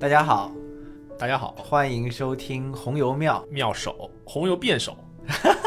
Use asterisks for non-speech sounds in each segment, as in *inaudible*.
大家好，大家好，欢迎收听红油妙妙手，红油辩手。*laughs*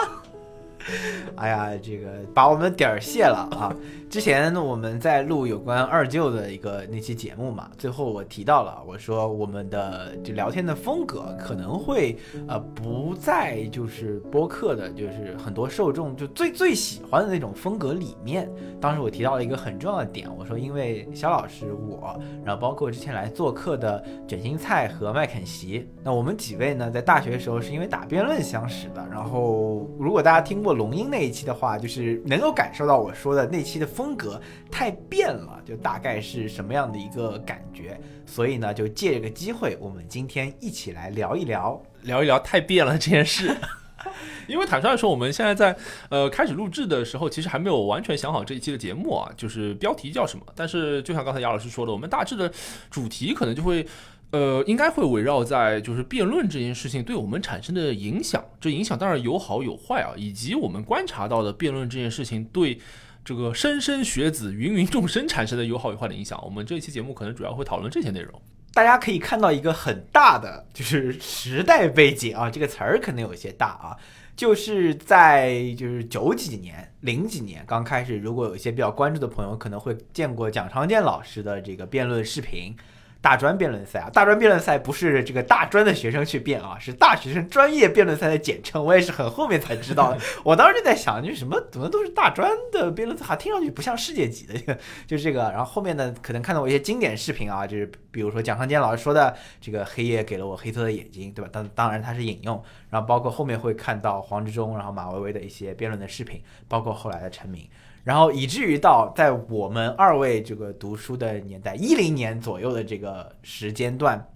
哎呀，这个把我们的点儿卸了啊！之前我们在录有关二舅的一个那期节目嘛，最后我提到了，我说我们的这聊天的风格可能会呃不在就是播客的，就是很多受众就最最喜欢的那种风格里面。当时我提到了一个很重要的点，我说因为肖老师我，然后包括之前来做客的卷心菜和麦肯锡，那我们几位呢在大学的时候是因为打辩论相识的。然后如果大家听过龙樱那一期的话，就是能够感受到我说的那期的风。格太变了，就大概是什么样的一个感觉？所以呢，就借这个机会，我们今天一起来聊一聊，聊一聊太变了这件事。*laughs* 因为坦率说，我们现在在呃开始录制的时候，其实还没有完全想好这一期的节目啊，就是标题叫什么。但是就像刚才杨老师说的，我们大致的主题可能就会呃应该会围绕在就是辩论这件事情对我们产生的影响。这影响当然有好有坏啊，以及我们观察到的辩论这件事情对。这个莘莘学子、芸芸众生产生的有好有坏的影响，我们这一期节目可能主要会讨论这些内容。大家可以看到一个很大的就是时代背景啊，这个词儿可能有些大啊，就是在就是九几年、零几年刚开始，如果有一些比较关注的朋友，可能会见过蒋长健老师的这个辩论视频。大专辩论赛啊，大专辩论赛不是这个大专的学生去辩啊，是大学生专业辩论赛的简称。我也是很后面才知道的。*laughs* 我当时就在想，就什么怎么都是大专的辩论赛，还听上去不像世界级的，*laughs* 就是这个。然后后面呢，可能看到我一些经典视频啊，就是比如说蒋尚坚老师说的这个“黑夜给了我黑色的眼睛”，对吧？当当然他是引用。然后包括后面会看到黄执中，然后马薇薇的一些辩论的视频，包括后来的陈明。然后以至于到在我们二位这个读书的年代，一零年左右的这个时间段，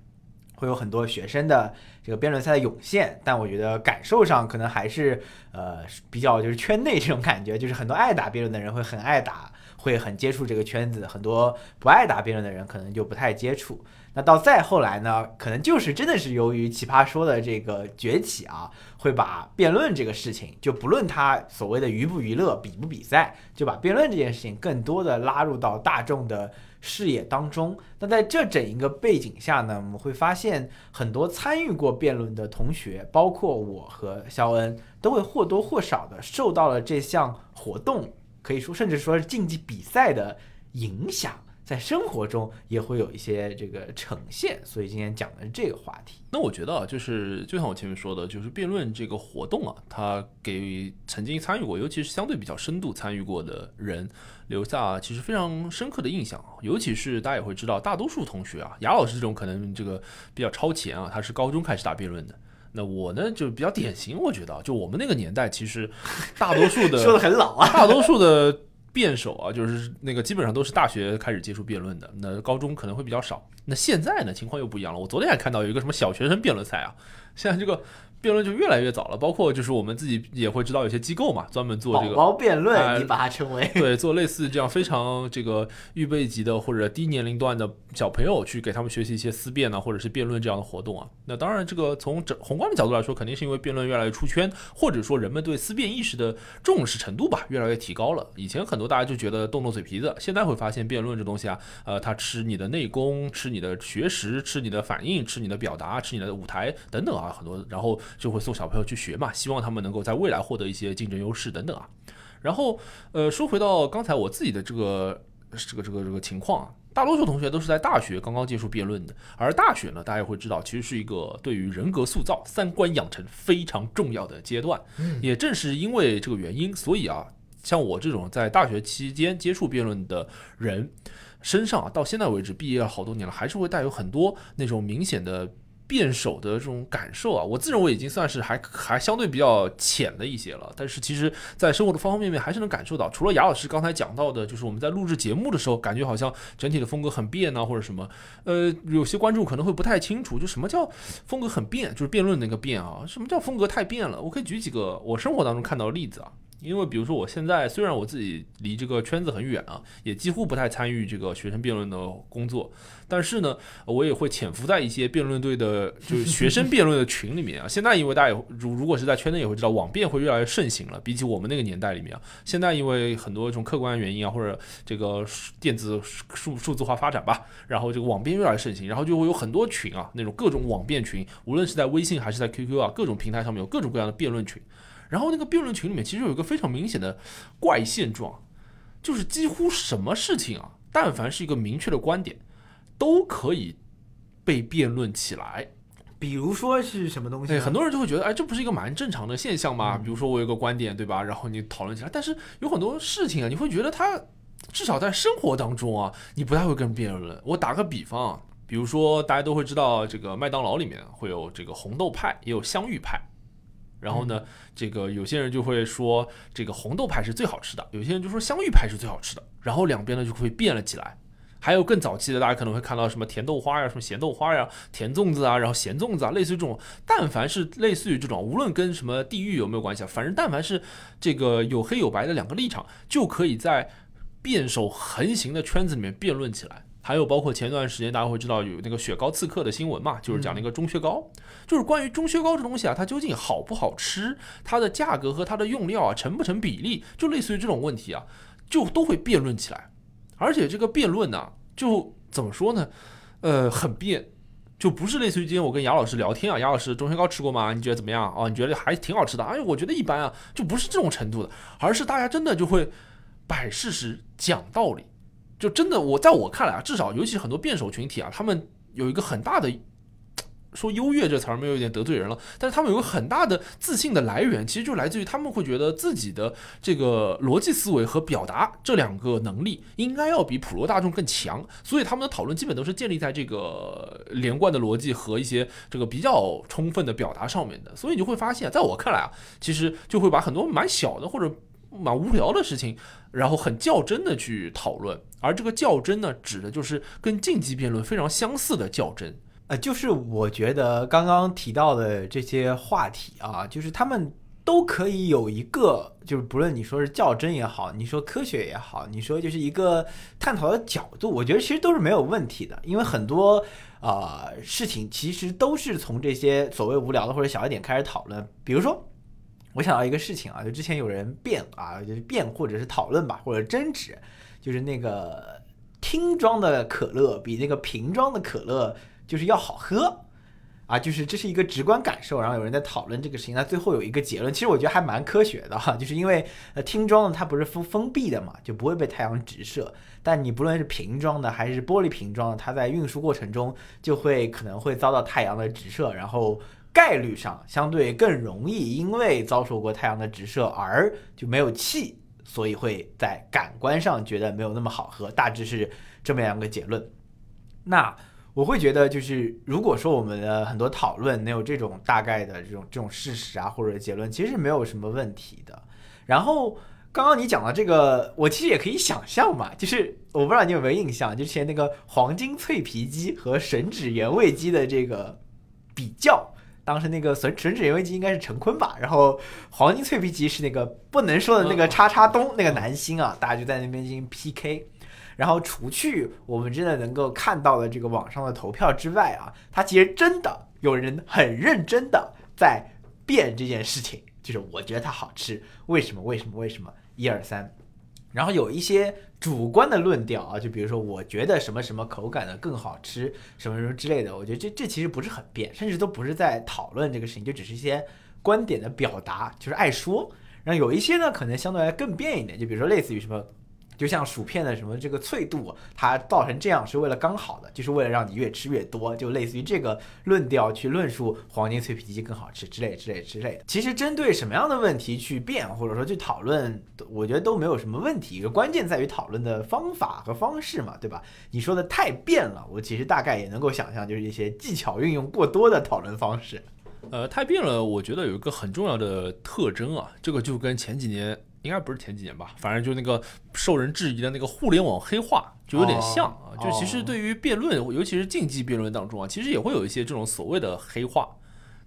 会有很多学生的这个辩论赛的涌现。但我觉得感受上可能还是呃比较就是圈内这种感觉，就是很多爱打辩论的人会很爱打，会很接触这个圈子；很多不爱打辩论的人可能就不太接触。那到再后来呢，可能就是真的是由于奇葩说的这个崛起啊，会把辩论这个事情，就不论它所谓的娱不娱乐、比不比赛，就把辩论这件事情更多的拉入到大众的视野当中。那在这整一个背景下呢，我们会发现很多参与过辩论的同学，包括我和肖恩，都会或多或少的受到了这项活动，可以说甚至说是竞技比赛的影响。在生活中也会有一些这个呈现，所以今天讲的是这个话题。那我觉得啊，就是就像我前面说的，就是辩论这个活动啊，它给曾经参与过，尤其是相对比较深度参与过的人，留下其实非常深刻的印象。尤其是大家也会知道，大多数同学啊，雅老师这种可能这个比较超前啊，他是高中开始打辩论的。那我呢，就比较典型，我觉得就我们那个年代，其实大多数的 *laughs* 说的很老啊，大多数的。辩手啊，就是那个基本上都是大学开始接触辩论的，那高中可能会比较少。那现在呢，情况又不一样了。我昨天还看到有一个什么小学生辩论赛啊，现在这个。辩论就越来越早了，包括就是我们自己也会知道有些机构嘛，专门做这个宝宝辩论，你把它称为对，做类似这样非常这个预备级的或者低年龄段的小朋友去给他们学习一些思辨呢，或者是辩论这样的活动啊。那当然，这个从整宏观的角度来说，肯定是因为辩论越来越出圈，或者说人们对思辨意识的重视程度吧越来越提高了。以前很多大家就觉得动动嘴皮子，现在会发现辩论这东西啊，呃，它吃你的内功，吃你的学识，吃你的反应，吃你的表达，吃你的舞台等等啊，很多，然后就会送小朋友。去学嘛，希望他们能够在未来获得一些竞争优势等等啊。然后，呃，说回到刚才我自己的这个这个这个这个情况啊，大多数同学都是在大学刚刚接触辩论的，而大学呢，大家会知道，其实是一个对于人格塑造、三观养成非常重要的阶段。也正是因为这个原因，所以啊，像我这种在大学期间接触辩论的人身上啊，到现在为止毕业了好多年了，还是会带有很多那种明显的。辩手的这种感受啊，我自认为已经算是还还相对比较浅的一些了。但是其实，在生活的方方面面，还是能感受到。除了雅老师刚才讲到的，就是我们在录制节目的时候，感觉好像整体的风格很变啊，或者什么。呃，有些观众可能会不太清楚，就什么叫风格很变，就是辩论那个变啊。什么叫风格太变了？我可以举几个我生活当中看到的例子啊。因为比如说我现在虽然我自己离这个圈子很远啊，也几乎不太参与这个学生辩论的工作，但是呢，我也会潜伏在一些辩论队的，就是学生辩论的群里面啊。现在因为大家也如如果是在圈内也会知道，网辩会越来越盛行了，比起我们那个年代里面啊，现在因为很多这种客观原因啊，或者这个电子数数字化发展吧，然后这个网辩越来越盛行，然后就会有很多群啊，那种各种网辩群，无论是在微信还是在 QQ 啊，各种平台上面有各种各样的辩论群。然后那个辩论群里面其实有一个非常明显的怪现状，就是几乎什么事情啊，但凡是一个明确的观点，都可以被辩论起来。比如说是什么东西？很多人就会觉得，哎，这不是一个蛮正常的现象吗？嗯比如说我有个观点，对吧？然后你讨论起来，但是有很多事情啊，你会觉得它至少在生活当中啊，你不太会跟人辩论。我打个比方啊，比如说大家都会知道，这个麦当劳里面会有这个红豆派，也有香芋派。然后呢，这个有些人就会说这个红豆派是最好吃的，有些人就说香芋派是最好吃的，然后两边呢就会变了起来。还有更早期的，大家可能会看到什么甜豆花呀、什么咸豆花呀、甜粽子啊，然后咸粽子啊，类似于这种，但凡是类似于这种，无论跟什么地域有没有关系啊，反正但凡是这个有黑有白的两个立场，就可以在辩手横行的圈子里面辩论起来。还有包括前段时间大家会知道有那个雪糕刺客的新闻嘛，就是讲那个钟薛高，就是关于钟薛高这东西啊，它究竟好不好吃，它的价格和它的用料啊成不成比例，就类似于这种问题啊，就都会辩论起来。而且这个辩论呢、就怎么说呢？呃，很辩，就不是类似于今天我跟杨老师聊天啊，杨老师钟薛高吃过吗？你觉得怎么样？哦，你觉得还挺好吃的？哎，我觉得一般啊，就不是这种程度的，而是大家真的就会摆事实、讲道理。就真的，我在我看来啊，至少尤其很多辩手群体啊，他们有一个很大的。说优越这词儿没有一点得罪人了，但是他们有个很大的自信的来源，其实就来自于他们会觉得自己的这个逻辑思维和表达这两个能力应该要比普罗大众更强，所以他们的讨论基本都是建立在这个连贯的逻辑和一些这个比较充分的表达上面的。所以你就会发现，在我看来啊，其实就会把很多蛮小的或者蛮无聊的事情，然后很较真的去讨论，而这个较真呢，指的就是跟竞技辩论非常相似的较真。呃，就是我觉得刚刚提到的这些话题啊，就是他们都可以有一个，就是不论你说是较真也好，你说科学也好，你说就是一个探讨的角度，我觉得其实都是没有问题的，因为很多呃事情其实都是从这些所谓无聊的或者小一点开始讨论，比如说。我想到一个事情啊，就之前有人辩啊，就是辩或者是讨论吧，或者争执，就是那个听装的可乐比那个瓶装的可乐就是要好喝啊，就是这是一个直观感受。然后有人在讨论这个事情，那最后有一个结论，其实我觉得还蛮科学的哈，就是因为呃听装的它不是封封闭的嘛，就不会被太阳直射。但你不论是瓶装的还是玻璃瓶装的，它在运输过程中就会可能会遭到太阳的直射，然后概率上相对更容易因为遭受过太阳的直射而就没有气，所以会在感官上觉得没有那么好喝，大致是这么样一个结论。那我会觉得，就是如果说我们的很多讨论能有这种大概的这种这种事实啊，或者结论，其实是没有什么问题的。然后刚刚你讲的这个，我其实也可以想象嘛，就是我不知道你有没有印象，就之前那个黄金脆皮鸡和吮指原味鸡的这个比较。当时那个吮吮指原味鸡应该是陈坤吧，然后黄金脆皮鸡是那个不能说的那个叉叉东那个男星啊，大家就在那边进行 PK。然后除去我们真的能够看到的这个网上的投票之外啊，他其实真的有人很认真的在变这件事情，就是我觉得它好吃，为什么？为什么？为什么？一二三。然后有一些主观的论调啊，就比如说我觉得什么什么口感的更好吃，什么什么之类的，我觉得这这其实不是很变，甚至都不是在讨论这个事情，就只是一些观点的表达，就是爱说。然后有一些呢，可能相对来更变一点，就比如说类似于什么。就像薯片的什么这个脆度，它造成这样是为了刚好的，就是为了让你越吃越多，就类似于这个论调去论述黄金脆皮鸡更好吃之类之类之类的。其实针对什么样的问题去辩或者说去讨论，我觉得都没有什么问题。关键在于讨论的方法和方式嘛，对吧？你说的太辩了，我其实大概也能够想象，就是一些技巧运用过多的讨论方式。呃，太变了，我觉得有一个很重要的特征啊，这个就跟前几年应该不是前几年吧，反正就那个受人质疑的那个互联网黑化就有点像啊。哦就其实对于辩论，尤其是竞技辩论当中啊，其实也会有一些这种所谓的黑化。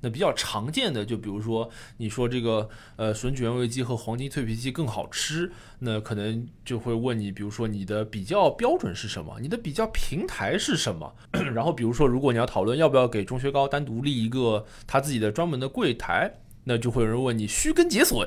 那比较常见的，就比如说你说这个呃吮指原味鸡和黄金脆皮鸡更好吃，那可能就会问你，比如说你的比较标准是什么？你的比较平台是什么？*clears throat* 然后比如说如果你要讨论要不要给钟薛高单独立一个他自己的专门的柜台，那就会有人问你虚根解损。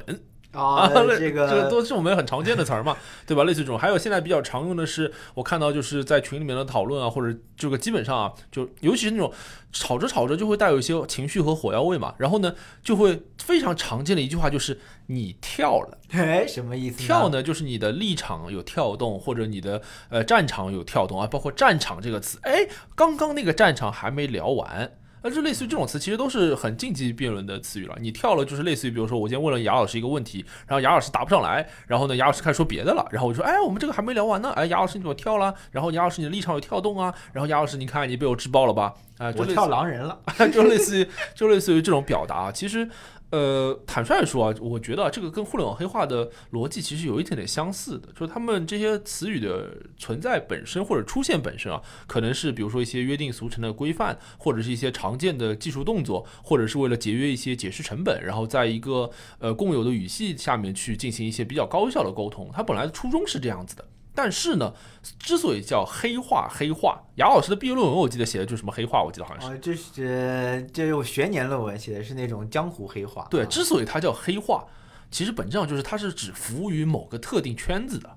啊，这 *laughs* 这个这都是我们很常见的词儿嘛，对吧？类似这种，还有现在比较常用的是，我看到就是在群里面的讨论啊，或者这个基本上啊，就尤其是那种吵着吵着就会带有一些情绪和火药味嘛，然后呢，就会非常常见的一句话就是你跳了，*laughs* 哎，什么意思？跳？呢就是你的立场有跳动，或者你的呃战场有跳动啊，包括战场这个词，哎，刚刚那个战场还没聊完。那就类似于这种词，其实都是很竞技辩论的词语了。你跳了，就是类似于，比如说我今天问了雅老师一个问题，然后雅老师答不上来，然后呢，雅老师开始说别的了，然后我就说，哎，我们这个还没聊完呢，哎，雅老师你怎么跳了？然后雅老师你的立场有跳动啊，然后雅老师你看你被我制爆了吧？啊，就我跳狼人了。*laughs* 就类似于就类似于这种表达，其实。呃，坦率说啊，我觉得这个跟互联网黑化的逻辑其实有一点点相似的，就是他们这些词语的存在本身或者出现本身啊，可能是比如说一些约定俗成的规范，或者是一些常见的技术动作，或者是为了节约一些解释成本，然后在一个呃共有的语系下面去进行一些比较高效的沟通。它本来的初衷是这样子的。但是呢，之所以叫黑化，黑化，雅老师的毕业论文我记得写的就是什么黑化，我记得好像是。哦，这是这是我学年论文写的是那种江湖黑话。对，啊之所以它叫黑化，其实本质上就是它是指服务于某个特定圈子的，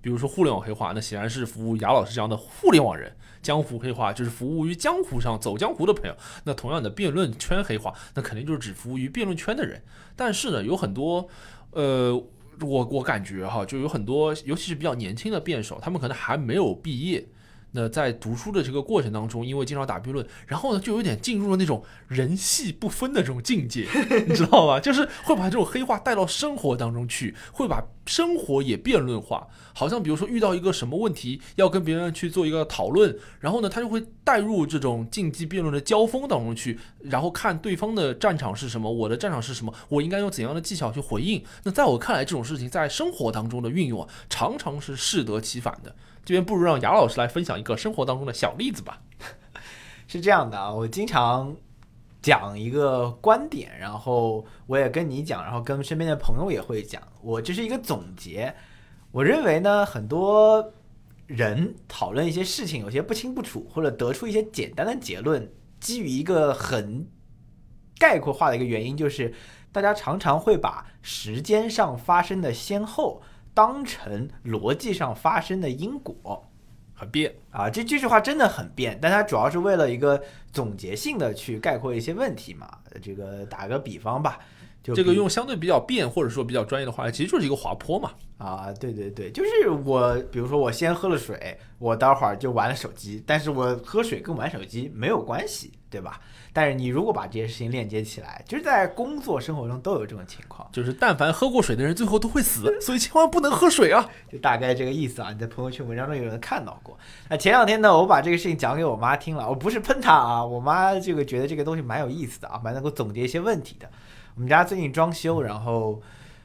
比如说互联网黑化，那显然是服务雅老师这样的互联网人；江湖黑化就是服务于江湖上走江湖的朋友。那同样的辩论圈黑化，那肯定就是只服务于辩论圈的人。但是呢，有很多，呃，我我感觉哈，就有很多，尤其是比较年轻的辩手，他们可能还没有毕业。那在读书的这个过程当中，因为经常打辩论，然后呢，就有点进入了那种人戏不分的这种境界，*laughs* 你知道吧？就是会把这种黑话带到生活当中去，会把生活也辩论化。好像比如说遇到一个什么问题，要跟别人去做一个讨论，然后呢，他就会带入这种竞技辩论的交锋当中去，然后看对方的战场是什么，我的战场是什么，我应该用怎样的技巧去回应。那在我看来，这种事情在生活当中的运用啊，常常是适得其反的。这边不如让雅老师来分享一个生活当中的小例子吧。*laughs* 是这样的啊，我经常讲一个观点，然后我也跟你讲，然后跟身边的朋友也会讲，我这是一个总结。我认为呢，很多人讨论一些事情有些不清不楚，或者得出一些简单的结论，基于一个很概括化的一个原因，就是大家常常会把时间上发生的先后当成逻辑上发生的因果。很变，啊，这这句话真的很变，但它主要是为了一个总结性的去概括一些问题嘛。这个打个比方吧，就这个用相对比较变或者说比较专业的话，其实就是一个滑坡嘛。啊，对对对，就是我，比如说我先喝了水，我待会儿就玩了手机，但是我喝水跟玩手机没有关系，对吧？但是你如果把这些事情链接起来，就是在工作生活中都有这种情况，就是但凡喝过水的人，最后都会死，所以千万不能喝水啊！*laughs* 就大概这个意思啊。你在朋友圈文章中有人看到过。那前两天呢，我把这个事情讲给我妈听了，我不是喷她啊，我妈这个觉得这个东西蛮有意思的啊，蛮能够总结一些问题的。我们家最近装修，然后。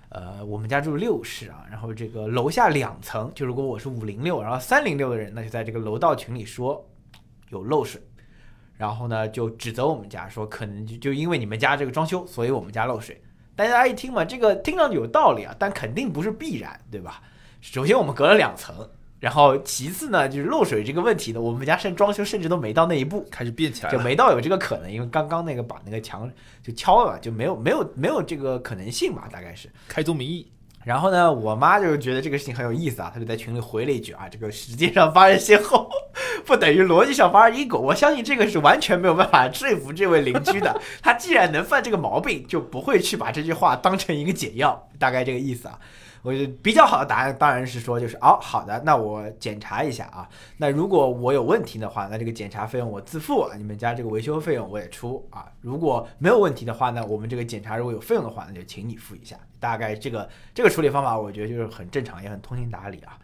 呃，我们家住六室啊，然后这个楼下两层，就如果我是五零六，然后三零六的人，那就在这个楼道群里说有漏水，然后呢就指责我们家说可能就就因为你们家这个装修，所以我们家漏水。大家一听嘛，这个听上去有道理啊，但肯定不是必然，对吧？首先我们隔了两层，然后其次呢就是漏水这个问题呢，我们家甚装修甚至都没到那一步，开始变起来就。没到有这个可能，因为刚刚那个把那个墙就敲了嘛，就没有没有没有这个可能性吧，大概是。开宗明义，然后呢，我妈就觉得这个事情很有意思啊，她就在群里回了一句啊，这个时间上发生先后，*laughs* 不等于逻辑上发生因果。我相信这个是完全没有办法说服这位邻居的。*laughs* 他既然能犯这个毛病，就不会去把这句话当成一个解药，大概这个意思啊。我觉得比较好的答案当然是说，就是哦，好的，那我检查一下啊。那如果我有问题的话，那这个检查费用我自付，你们家这个维修费用我也出啊。如果没有问题的话呢，我们这个检查如果有费用的话，那就请你付一下。大概这个这个处理方法，我觉得就是很正常，也很通情达理啊。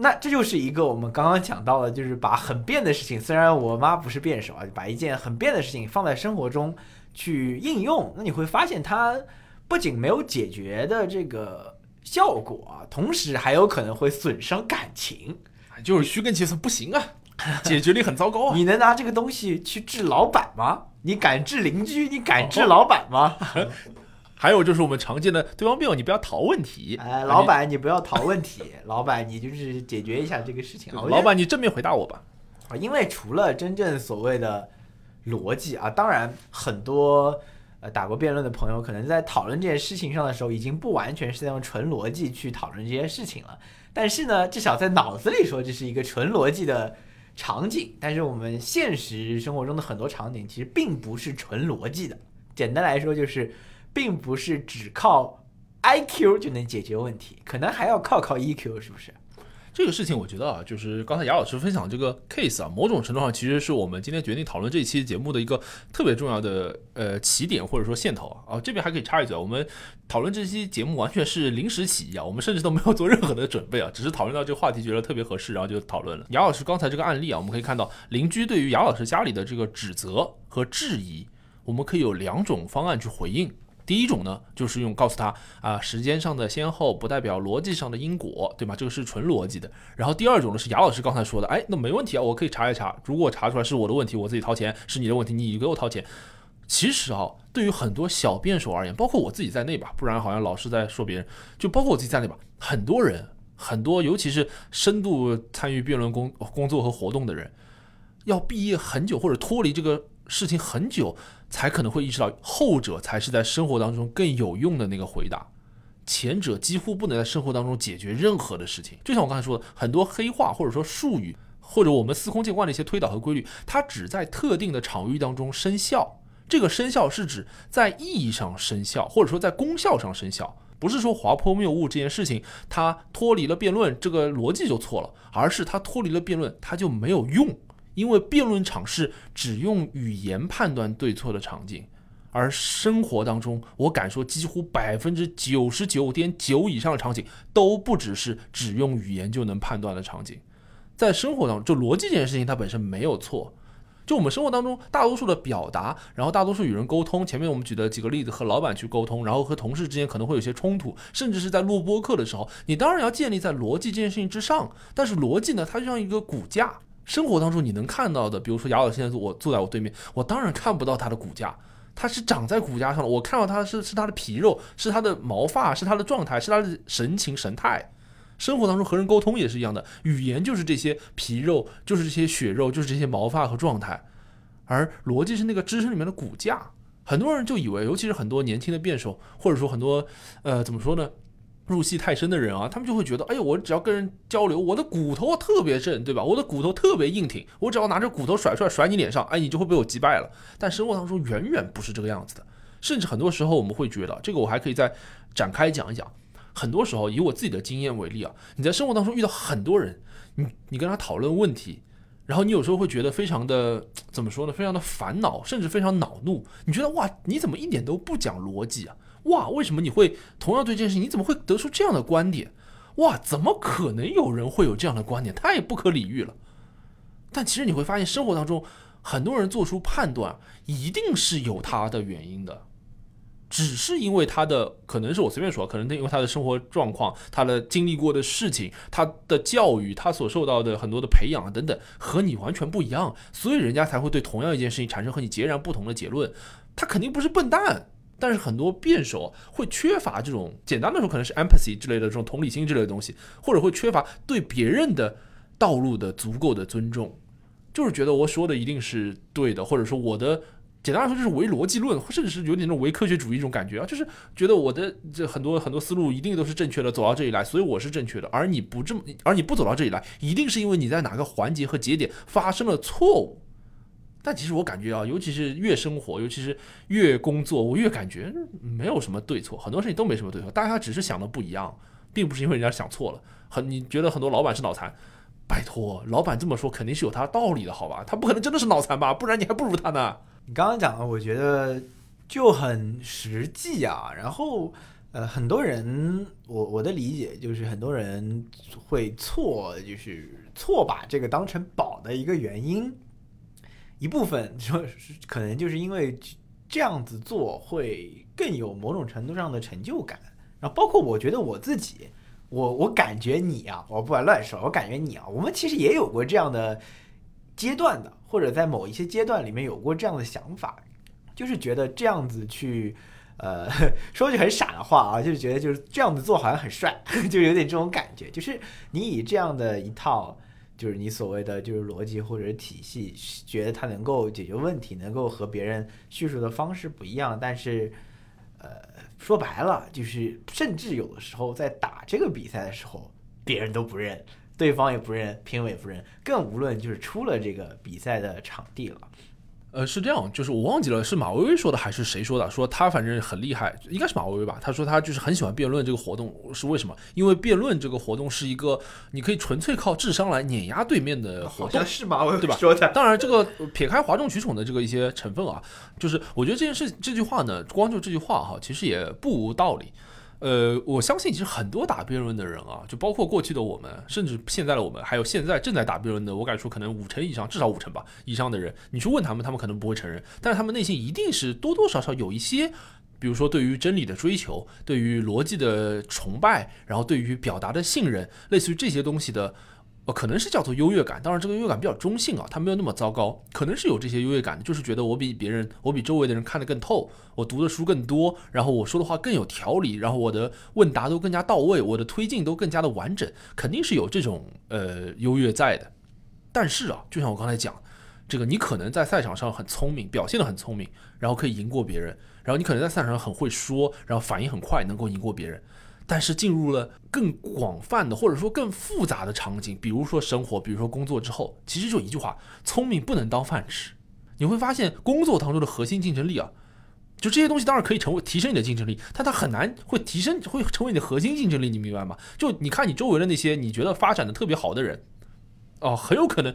那这就是一个我们刚刚讲到的，就是把很变的事情，虽然我妈不是辩手啊，把一件很变的事情放在生活中去应用，那你会发现它不仅没有解决的这个效果啊，同时还有可能会损伤感情。就是虚根结算不行啊，*laughs* 解决力很糟糕啊。你能拿这个东西去治老板吗？你敢治邻居？你敢治老板吗？*laughs* 还有就是我们常见的对方辩友，你不要逃问题。哎，老板你不要逃问题，*laughs* 老板你就是解决一下这个事情啊。老板你正面回答我吧。啊，因为除了真正所谓的逻辑啊，当然很多呃打过辩论的朋友，可能在讨论这件事情上的时候，已经不完全是在用纯逻辑去讨论这些事情了。但是呢，至少在脑子里说这是一个纯逻辑的场景。但是我们现实生活中的很多场景其实并不是纯逻辑的。简单来说就是。并不是只靠 I Q 就能解决问题，可能还要靠靠 E Q，是不是？这个事情我觉得啊，就是刚才雅老师分享这个 case 啊，某种程度上其实是我们今天决定讨论这一期节目的一个特别重要的呃起点或者说线头啊。啊，这边还可以插一嘴，我们讨论这期节目完全是临时起意啊，我们甚至都没有做任何的准备啊，只是讨论到这个话题觉得特别合适，然后就讨论了。雅老师刚才这个案例啊，我们可以看到邻居对于雅老师家里的这个指责和质疑，我们可以有两种方案去回应。第一种呢，就是用告诉他啊，时间上的先后不代表逻辑上的因果，对吗？这个是纯逻辑的。然后第二种呢，是雅老师刚才说的，哎，那没问题啊，我可以查一查，如果查出来是我的问题，我自己掏钱；是你的问题，你给我掏钱。其实啊，对于很多小辩手而言，包括我自己在内吧，不然好像老是在说别人，就包括我自己在内吧，很多人，很多，尤其是深度参与辩论工工作和活动的人，要毕业很久或者脱离这个事情很久。才可能会意识到，后者才是在生活当中更有用的那个回答，前者几乎不能在生活当中解决任何的事情。就像我刚才说的，很多黑话或者说术语，或者我们司空见惯的一些推导和规律，它只在特定的场域当中生效。这个生效是指在意义上生效，或者说在功效上生效，不是说滑坡谬误这件事情它脱离了辩论这个逻辑就错了，而是它脱离了辩论它就没有用。因为辩论场是只用语言判断对错的场景，而生活当中，我敢说几乎百分之九十九点九以上的场景都不只是只用语言就能判断的场景。在生活当中，就逻辑这件事情它本身没有错。就我们生活当中大多数的表达，然后大多数与人沟通，前面我们举的几个例子，和老板去沟通，然后和同事之间可能会有些冲突，甚至是在录播课的时候，你当然要建立在逻辑这件事情之上。但是逻辑呢，它就像一个骨架。生活当中你能看到的，比如说雅老现在坐我坐在我对面，我当然看不到他的骨架，他是长在骨架上的。我看到他是是他的皮肉，是他的毛发，是他的状态，是他的神情神态。生活当中和人沟通也是一样的，语言就是这些皮肉，就是这些血肉，就是这些毛发和状态，而逻辑是那个知识里面的骨架。很多人就以为，尤其是很多年轻的辩手，或者说很多呃怎么说呢？入戏太深的人啊，他们就会觉得，哎呦，我只要跟人交流，我的骨头特别正，对吧？我的骨头特别硬挺，我只要拿着骨头甩出来甩你脸上，哎，你就会被我击败了。但生活当中远远不是这个样子的，甚至很多时候我们会觉得，这个我还可以再展开讲一讲。很多时候以我自己的经验为例啊，你在生活当中遇到很多人，你你跟他讨论问题，然后你有时候会觉得非常的怎么说呢？非常的烦恼，甚至非常恼怒。你觉得哇，你怎么一点都不讲逻辑啊？哇，为什么你会同样对这件事情，你怎么会得出这样的观点？哇，怎么可能有人会有这样的观点？太不可理喻了。但其实你会发现，生活当中很多人做出判断，一定是有他的原因的，只是因为他的可能是我随便说，可能因为他的生活状况、他的经历过的事情、他的教育、他所受到的很多的培养啊等等，和你完全不一样，所以人家才会对同样一件事情产生和你截然不同的结论。他肯定不是笨蛋。但是很多辩手会缺乏这种简单的说，可能是 empathy 之类的这种同理心之类的东西，或者会缺乏对别人的道路的足够的尊重，就是觉得我说的一定是对的，或者说我的简单来说就是唯逻辑论，甚至是有点那种唯科学主义一种感觉啊，就是觉得我的这很多很多思路一定都是正确的，走到这里来，所以我是正确的，而你不这么，而你不走到这里来，一定是因为你在哪个环节和节点发生了错误。但其实我感觉啊，尤其是越生活，尤其是越工作，我越感觉没有什么对错，很多事情都没什么对错，大家只是想的不一样，并不是因为人家想错了。很你觉得很多老板是脑残，拜托，老板这么说肯定是有他道理的，好吧？他不可能真的是脑残吧？不然你还不如他呢。你刚刚讲的，我觉得就很实际啊。然后呃，很多人，我我的理解就是很多人会错，就是错把这个当成宝的一个原因。一部分说可能就是因为这样子做会更有某种程度上的成就感，然后包括我觉得我自己，我我感觉你啊，我不敢乱说，我感觉你啊，我们其实也有过这样的阶段的，或者在某一些阶段里面有过这样的想法，就是觉得这样子去，呃，*laughs* 说句很傻的话啊，就是觉得就是这样子做好像很帅，*laughs* 就有点这种感觉，就是你以这样的一套。就是你所谓的就是逻辑或者体系，觉得它能够解决问题，能够和别人叙述的方式不一样，但是，呃，说白了就是，甚至有的时候在打这个比赛的时候，别人都不认，对方也不认，评委不认，更无论就是出了这个比赛的场地了。呃，是这样，就是我忘记了是马薇薇说的还是谁说的，说他反正很厉害，应该是马薇薇吧。他说他就是很喜欢辩论这个活动，是为什么？因为辩论这个活动是一个你可以纯粹靠智商来碾压对面的活动，是马薇薇对吧？说的。当然，这个撇开哗众取宠的这个一些成分啊，就是我觉得这件事这句话呢，光就这句话哈，其实也不无道理。呃，我相信其实很多打辩论的人啊，就包括过去的我们，甚至现在的我们，还有现在正在打辩论的，我敢说可能五成以上，至少五成吧以上的人，你去问他们，他们可能不会承认，但是他们内心一定是多多少少有一些，比如说对于真理的追求，对于逻辑的崇拜，然后对于表达的信任，类似于这些东西的。哦，可能是叫做优越感，当然这个优越感比较中性啊，它没有那么糟糕，可能是有这些优越感的，就是觉得我比别人，我比周围的人看得更透，我读的书更多，然后我说的话更有条理，然后我的问答都更加到位，我的推进都更加的完整，肯定是有这种呃优越在的。但是啊，就像我刚才讲，这个你可能在赛场上很聪明，表现的很聪明，然后可以赢过别人，然后你可能在赛场上很会说，然后反应很快，能够赢过别人。但是进入了更广泛的或者说更复杂的场景，比如说生活，比如说工作之后，其实就一句话：聪明不能当饭吃。你会发现，工作当中的核心竞争力啊，就这些东西当然可以成为提升你的竞争力，但它很难会提升会成为你的核心竞争力。你明白吗？就你看你周围的那些你觉得发展的特别好的人，哦，很有可能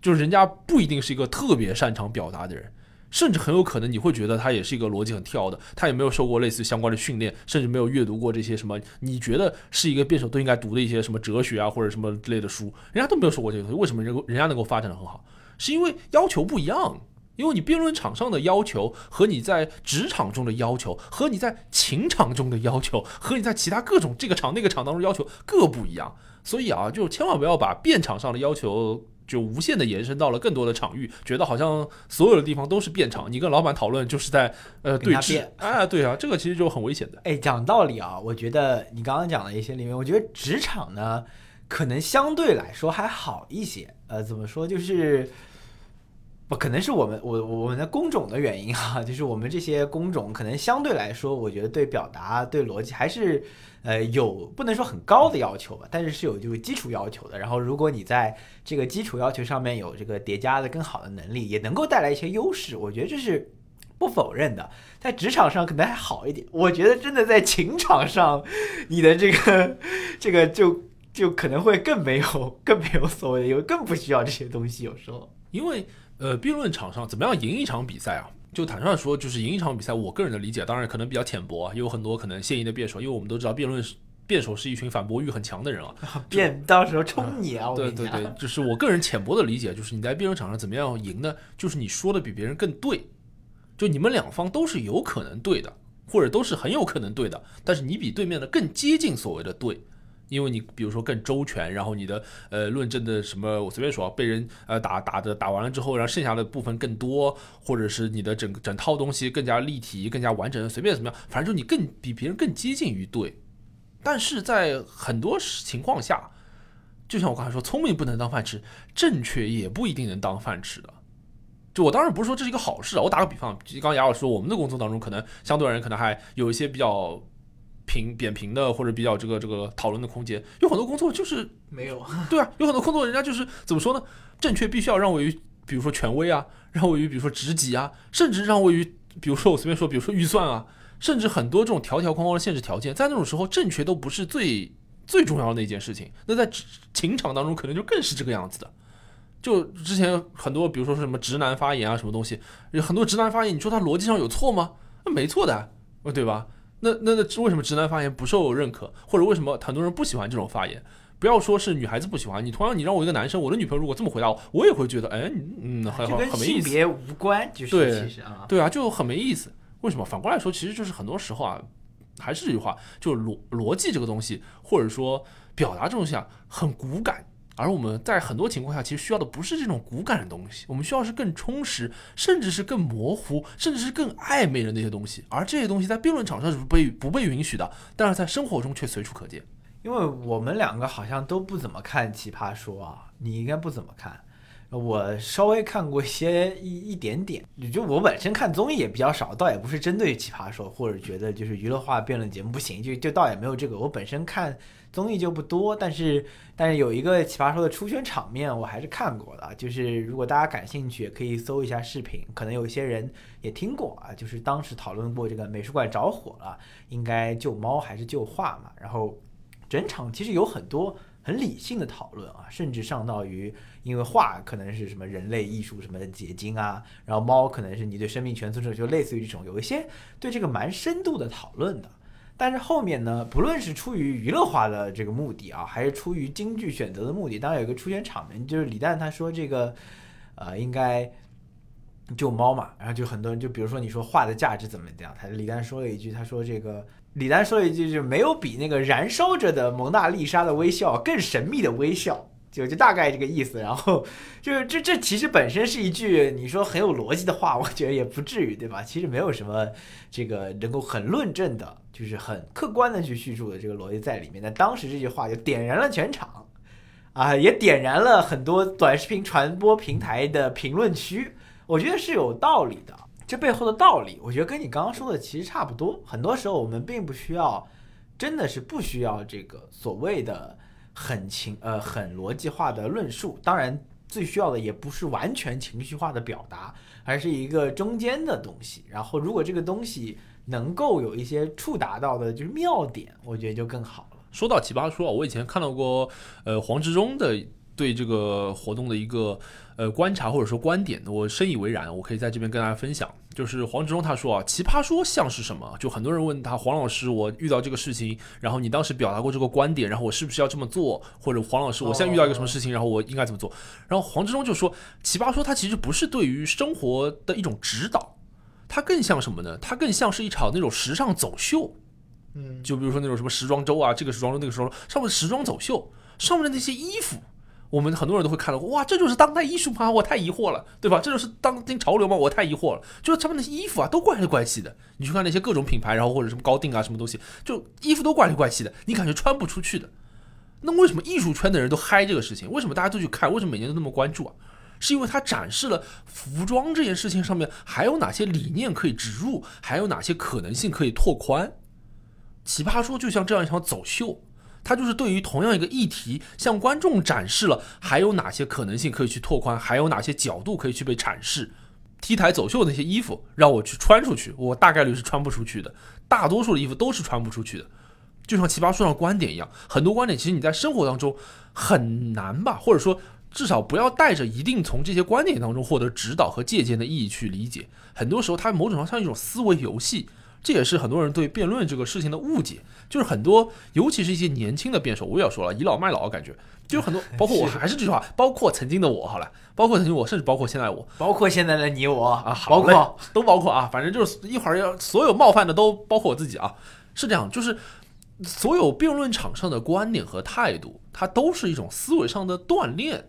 就是人家不一定是一个特别擅长表达的人。甚至很有可能你会觉得他也是一个逻辑很跳的，他也没有受过类似相关的训练，甚至没有阅读过这些什么你觉得是一个辩手都应该读的一些什么哲学啊或者什么之类的书，人家都没有说过这个东西，为什么人人家能够发展的很好？是因为要求不一样，因为你辩论场上的要求和你在职场中的要求，和你在情场中的要求，和你在其他各种这个场那个场当中要求各不一样，所以啊，就千万不要把辩场上的要求。就无限的延伸到了更多的场域，觉得好像所有的地方都是变场。你跟老板讨论就是在呃对峙，啊，对啊，这个其实就很危险的。哎，讲道理啊，我觉得你刚刚讲的一些里面，我觉得职场呢可能相对来说还好一些。呃，怎么说？就是不可能是我们我我们的工种的原因啊，*laughs* 就是我们这些工种可能相对来说，我觉得对表达对逻辑还是。呃，有不能说很高的要求吧，但是是有这个基础要求的。然后，如果你在这个基础要求上面有这个叠加的更好的能力，也能够带来一些优势。我觉得这是不否认的。在职场上可能还好一点，我觉得真的在情场上，你的这个这个就就可能会更没有更没有所谓的，因为更不需要这些东西。有时候，因为呃，辩论场上怎么样赢一场比赛啊？就坦率说，就是赢一场比赛，我个人的理解当然可能比较浅薄，也有很多可能现役的辩手，因为我们都知道辩论辩手是一群反驳欲很强的人啊，*laughs* 辩到时候冲你啊！对 *laughs* 对对，*laughs* 就是我个人浅薄的理解，就是你在辩论场上怎么样赢呢？就是你说的比别人更对，就你们两方都是有可能对的，或者都是很有可能对的，但是你比对面的更接近所谓的对。因为你比如说更周全，然后你的呃论证的什么，我随便说，被人呃打打的打完了之后，然后剩下的部分更多，或者是你的整整套东西更加立体、更加完整，随便怎么样，反正就你更比别人更接近于对。但是在很多情况下，就像我刚才说，聪明不能当饭吃，正确也不一定能当饭吃的。就我当然不是说这是一个好事啊，我打个比方，刚刚雅尔说，我们的工作当中可能相对而言可能还有一些比较。平扁平的或者比较这个这个讨论的空间，有很多工作就是没有，对啊，有很多工作人家就是怎么说呢？正确必须要让位于，比如说权威啊，让位于比如说职级啊，甚至让位于，比如说我随便说，比如说预算啊，甚至很多这种条条框框的限制条件，在那种时候，正确都不是最最重要的一件事情。那在情场当中，可能就更是这个样子的。就之前很多，比如说什么直男发言啊，什么东西，有很多直男发言，你说他逻辑上有错吗？那没错的，对吧？那那那为什么直男发言不受认可，或者为什么很多人不喜欢这种发言？不要说是女孩子不喜欢你，同样你让我一个男生，我的女朋友如果这么回答我，我也会觉得，哎，嗯，很好，很没意思。性别无关，就是其实啊，对啊，就很没意思。为什么？反过来说，其实就是很多时候啊，还是这句话，就逻逻辑这个东西，或者说表达这东西啊，很骨感，而我们在很多情况下，其实需要的不是这种骨感的东西，我们需要是更充实，甚至是更模糊，甚至是更暧昧的那些东西。而这些东西在辩论场上是不被不被允许的，但是在生活中却随处可见。因为我们两个好像都不怎么看《奇葩说》啊，你应该不怎么看。我稍微看过一些一一点点，就我本身看综艺也比较少，倒也不是针对奇葩说，或者觉得就是娱乐化辩论节目不行，就就倒也没有这个。我本身看综艺就不多，但是但是有一个奇葩说的出圈场面我还是看过的，就是如果大家感兴趣，也可以搜一下视频，可能有些人也听过啊，就是当时讨论过这个美术馆着火了，应该救猫还是救画嘛，然后整场其实有很多。很理性的讨论啊，甚至上到于，因为画可能是什么人类艺术什么的结晶啊，然后猫可能是你对生命权尊重，就类似于这种有一些对这个蛮深度的讨论的。但是后面呢，不论是出于娱乐化的这个目的啊，还是出于京剧选择的目的，当然有一个出现场面，就是李诞他说这个，呃，应该救猫嘛，然后就很多人就比如说你说画的价值怎么样，他李诞说了一句，他说这个。李丹说了一句，就没有比那个燃烧着的蒙娜丽莎的微笑更神秘的微笑，就就大概这个意思。然后，就是这这其实本身是一句你说很有逻辑的话，我觉得也不至于，对吧？其实没有什么这个能够很论证的，就是很客观的去叙述的这个逻辑在里面。但当时这句话就点燃了全场，啊，也点燃了很多短视频传播平台的评论区，我觉得是有道理的。这背后的道理，我觉得跟你刚刚说的其实差不多。很多时候我们并不需要，真的是不需要这个所谓的很情呃很逻辑化的论述。当然，最需要的也不是完全情绪化的表达，而是一个中间的东西。然后，如果这个东西能够有一些触达到的就是妙点，我觉得就更好了。说到奇葩说啊，我以前看到过呃黄志忠的对这个活动的一个。呃，观察或者说观点，我深以为然。我可以在这边跟大家分享，就是黄志忠他说啊，奇葩说像是什么？就很多人问他，黄老师，我遇到这个事情，然后你当时表达过这个观点，然后我是不是要这么做？或者黄老师，我现在遇到一个什么事情，然后我应该怎么做？然后黄志忠就说，奇葩说它其实不是对于生活的一种指导，它更像什么呢？它更像是一场那种时尚走秀。嗯，就比如说那种什么时装周啊，这个时装周，那个时装周，上面时装走秀，上面的那些衣服。我们很多人都会看到，哇，这就是当代艺术吗？我太疑惑了，对吧？这就是当今潮流吗？我太疑惑了。就是他们那些衣服啊，都怪里怪气的。你去看那些各种品牌，然后或者什么高定啊，什么东西，就衣服都怪里怪气的，你感觉穿不出去的。那为什么艺术圈的人都嗨这个事情？为什么大家都去看？为什么每年都那么关注啊？是因为它展示了服装这件事情上面还有哪些理念可以植入，还有哪些可能性可以拓宽。奇葩说就像这样一场走秀。它就是对于同样一个议题，向观众展示了还有哪些可能性可以去拓宽，还有哪些角度可以去被阐释。T 台走秀那些衣服让我去穿出去，我大概率是穿不出去的。大多数的衣服都是穿不出去的，就像奇葩说上观点一样，很多观点其实你在生活当中很难吧，或者说至少不要带着一定从这些观点当中获得指导和借鉴的意义去理解。很多时候，它某种上像一种思维游戏。这也是很多人对辩论这个事情的误解，就是很多，尤其是一些年轻的辩手，我也要说了，倚老卖老的感觉，就是很多，包括我 *laughs* 还是这句话，包括曾经的我，好了，包括曾经我，甚至包括现在我，包括现在的你我啊，包括都包括啊，反正就是一会儿要所有冒犯的都包括我自己啊，是这样，就是所有辩论场上的观点和态度，它都是一种思维上的锻炼。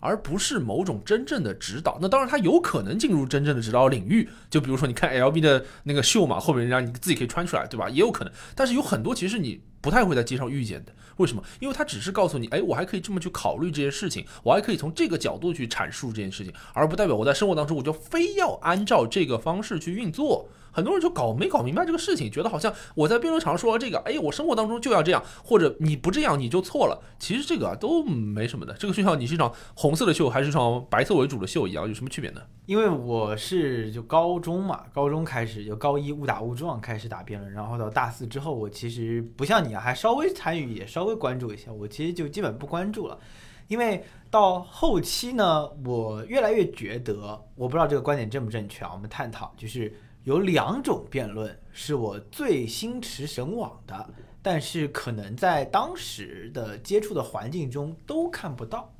而不是某种真正的指导，那当然他有可能进入真正的指导领域，就比如说你看 L B 的那个秀嘛，后面人家你自己可以穿出来，对吧？也有可能，但是有很多其实你不太会在街上遇见的，为什么？因为他只是告诉你，哎，我还可以这么去考虑这件事情，我还可以从这个角度去阐述这件事情，而不代表我在生活当中我就非要按照这个方式去运作。很多人就搞没搞明白这个事情，觉得好像我在辩论场上说这个，哎，我生活当中就要这样，或者你不这样你就错了。其实这个都没什么的，这个就像你是一场红色的秀还是一场白色为主的秀一样，有什么区别呢？因为我是就高中嘛，高中开始就高一误打误撞开始打辩论，然后到大四之后，我其实不像你啊，还稍微参与，也稍微关注一下。我其实就基本不关注了，因为到后期呢，我越来越觉得，我不知道这个观点正不正确啊，我们探讨就是。有两种辩论是我最心驰神往的，但是可能在当时的接触的环境中都看不到。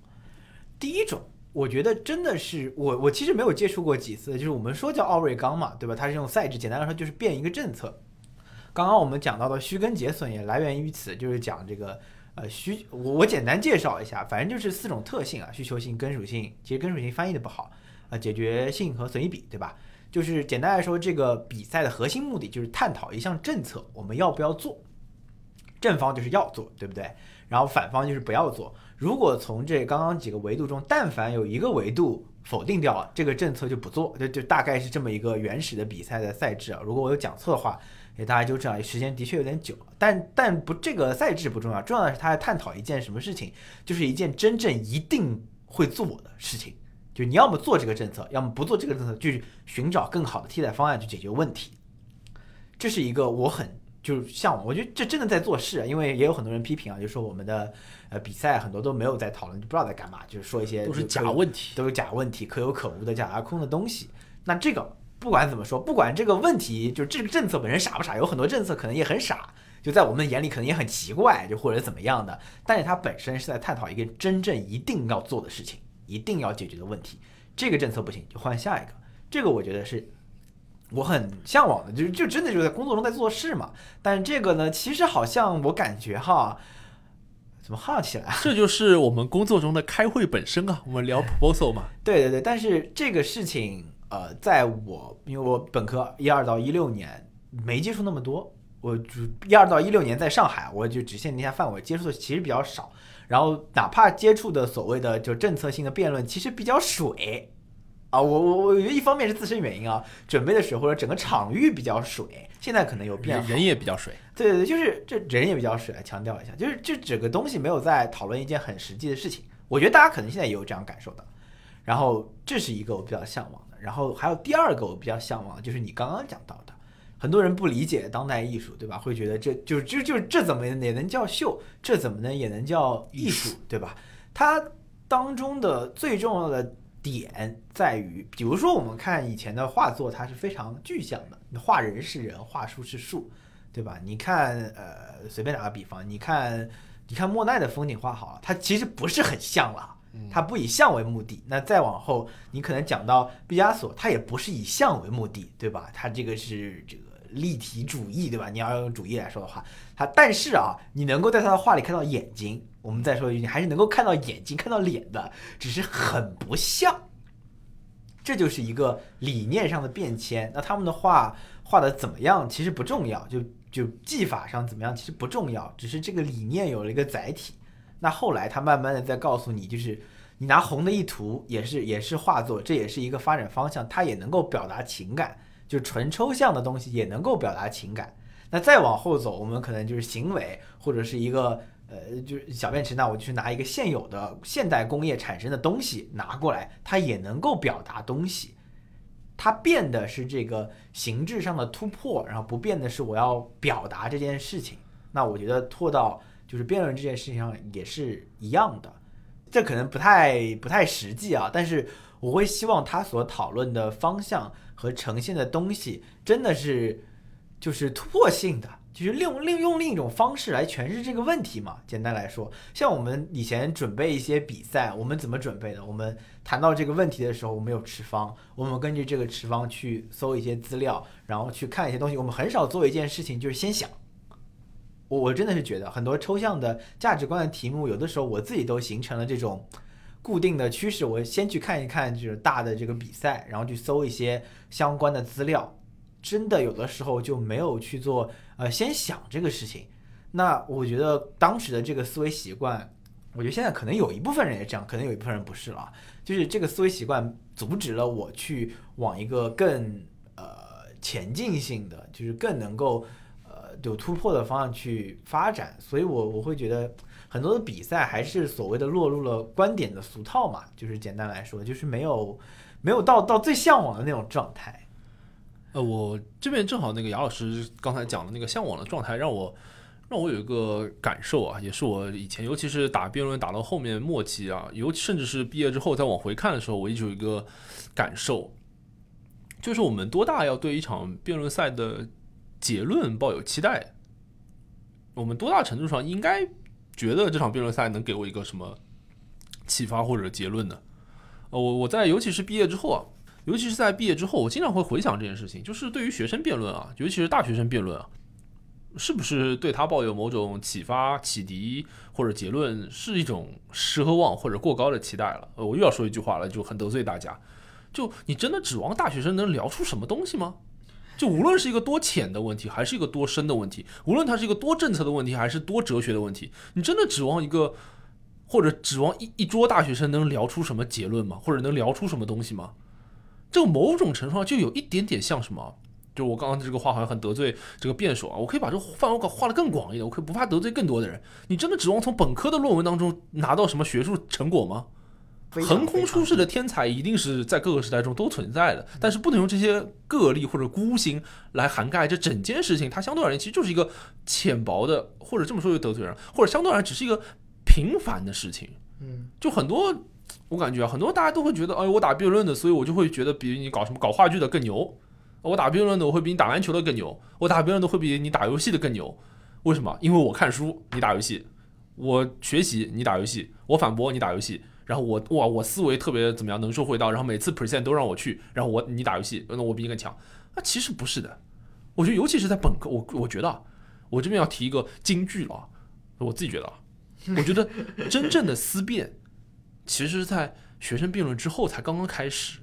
第一种，我觉得真的是我，我其实没有接触过几次，就是我们说叫奥瑞冈嘛，对吧？它是用赛制，简单来说就是变一个政策。刚刚我们讲到的虚根结损也来源于此，就是讲这个呃，需我我简单介绍一下，反正就是四种特性啊，需求性、根属性，其实根属性翻译的不好啊，解决性和损益比，对吧？就是简单来说，这个比赛的核心目的就是探讨一项政策我们要不要做，正方就是要做，对不对？然后反方就是不要做。如果从这刚刚几个维度中，但凡有一个维度否定掉了，这个政策就不做，就就大概是这么一个原始的比赛的赛制啊。如果我有讲错的话，给大家纠正啊。时间的确有点久，但但不这个赛制不重要，重要的是他在探讨一件什么事情，就是一件真正一定会做的事情。就你要么做这个政策，要么不做这个政策，去寻找更好的替代方案去解决问题。这是一个我很就是向往，我觉得这真的在做事啊。因为也有很多人批评啊，就说我们的呃比赛很多都没有在讨论，就不知道在干嘛，就是说一些都是假问题，都是假问题，可有可无的假大空的东西。那这个不管怎么说，不管这个问题，就这个政策本身傻不傻，有很多政策可能也很傻，就在我们眼里可能也很奇怪，就或者怎么样的。但是它本身是在探讨一个真正一定要做的事情。一定要解决的问题，这个政策不行就换下一个，这个我觉得是我很向往的，就是就真的就是在工作中在做事嘛。但是这个呢，其实好像我感觉哈，怎么哈起来？这就是我们工作中的开会本身啊，我们聊 proposal 嘛。对对对，但是这个事情呃，在我因为我本科一二到一六年没接触那么多，我就一二到一六年在上海，我就只限定一下范围接触的其实比较少。然后哪怕接触的所谓的就政策性的辩论，其实比较水，啊，我我我觉得一方面是自身原因啊，准备的水或者整个场域比较水，现在可能有变，人也比较水，对对对，就是这人也比较水，强调一下，就是这整个东西没有在讨论一件很实际的事情，我觉得大家可能现在也有这样感受的，然后这是一个我比较向往的，然后还有第二个我比较向往的就是你刚刚讲到的。很多人不理解当代艺术，对吧？会觉得这就就就这怎么也能叫秀？这怎么能也能叫艺术，对吧？它当中的最重要的点在于，比如说我们看以前的画作，它是非常具象的，画人是人，画树是树，对吧？你看，呃，随便打个比方，你看，你看莫奈的风景画好了，它其实不是很像了，它不以像为目的。那再往后，你可能讲到毕加索，他也不是以像为目的，对吧？他这个是这个。立体主义，对吧？你要用主义来说的话，他但是啊，你能够在他的画里看到眼睛。我们再说一句，你还是能够看到眼睛、看到脸的，只是很不像。这就是一个理念上的变迁。那他们的画画的怎么样，其实不重要，就就技法上怎么样，其实不重要，只是这个理念有了一个载体。那后来他慢慢的在告诉你，就是你拿红的一涂，也是也是画作，这也是一个发展方向，它也能够表达情感。就纯抽象的东西也能够表达情感。那再往后走，我们可能就是行为，或者是一个呃，就是小便池。那我就去拿一个现有的现代工业产生的东西拿过来，它也能够表达东西。它变的是这个形制上的突破，然后不变的是我要表达这件事情。那我觉得拖到就是辩论这件事情上也是一样的。这可能不太不太实际啊，但是我会希望他所讨论的方向。和呈现的东西真的是就是突破性的，就是利用利用另一种方式来诠释这个问题嘛。简单来说，像我们以前准备一些比赛，我们怎么准备的？我们谈到这个问题的时候，我们有持方，我们根据这个持方去搜一些资料，然后去看一些东西。我们很少做一件事情，就是先想。我我真的是觉得很多抽象的价值观的题目，有的时候我自己都形成了这种。固定的趋势，我先去看一看，就是大的这个比赛，然后去搜一些相关的资料。真的有的时候就没有去做，呃，先想这个事情。那我觉得当时的这个思维习惯，我觉得现在可能有一部分人也这样，可能有一部分人不是了。就是这个思维习惯阻止了我去往一个更呃前进性的，就是更能够呃有突破的方向去发展。所以我我会觉得。很多的比赛还是所谓的落入了观点的俗套嘛，就是简单来说，就是没有没有到到最向往的那种状态。呃，我这边正好那个杨老师刚才讲的那个向往的状态，让我让我有一个感受啊，也是我以前尤其是打辩论打到后面末期啊，尤其甚至是毕业之后再往回看的时候，我一直有一个感受，就是我们多大要对一场辩论赛的结论抱有期待？我们多大程度上应该？觉得这场辩论赛能给我一个什么启发或者结论呢？呃，我我在尤其是毕业之后啊，尤其是在毕业之后，我经常会回想这件事情，就是对于学生辩论啊，尤其是大学生辩论啊，是不是对他抱有某种启发、启迪或者结论，是一种奢望或者过高的期待了？呃，我又要说一句话了，就很得罪大家。就你真的指望大学生能聊出什么东西吗？就无论是一个多浅的问题，还是一个多深的问题，无论它是一个多政策的问题，还是多哲学的问题，你真的指望一个，或者指望一一桌大学生能聊出什么结论吗？或者能聊出什么东西吗？这某种程度上就有一点点像什么？就我刚刚这个话好像很得罪这个辩手啊，我可以把这个范围搞画得更广一点，我可以不怕得罪更多的人。你真的指望从本科的论文当中拿到什么学术成果吗？横空出世的天才一定是在各个时代中都存在的，但是不能用这些个例或者孤星来涵盖这整件事情。它相对而言其实就是一个浅薄的，或者这么说就得罪人，或者相对而言只是一个平凡的事情。嗯，就很多我感觉啊，很多大家都会觉得，哎，我打辩论的，所以我就会觉得比你搞什么搞话剧的更牛。我打辩论的，我会比你打篮球的更牛；我打辩论的会比你打游戏的更牛。为什么？因为我看书，你打游戏；我学习，你打游戏；我反驳，你打游戏。然后我哇，我思维特别怎么样，能说会道。然后每次 present 都让我去，然后我你打游戏，那我比你更强。那其实不是的。我觉得，尤其是在本科，我我觉得，我这边要提一个金句了。我自己觉得啊，我觉得真正的思辨，其实是在学生辩论之后才刚刚开始。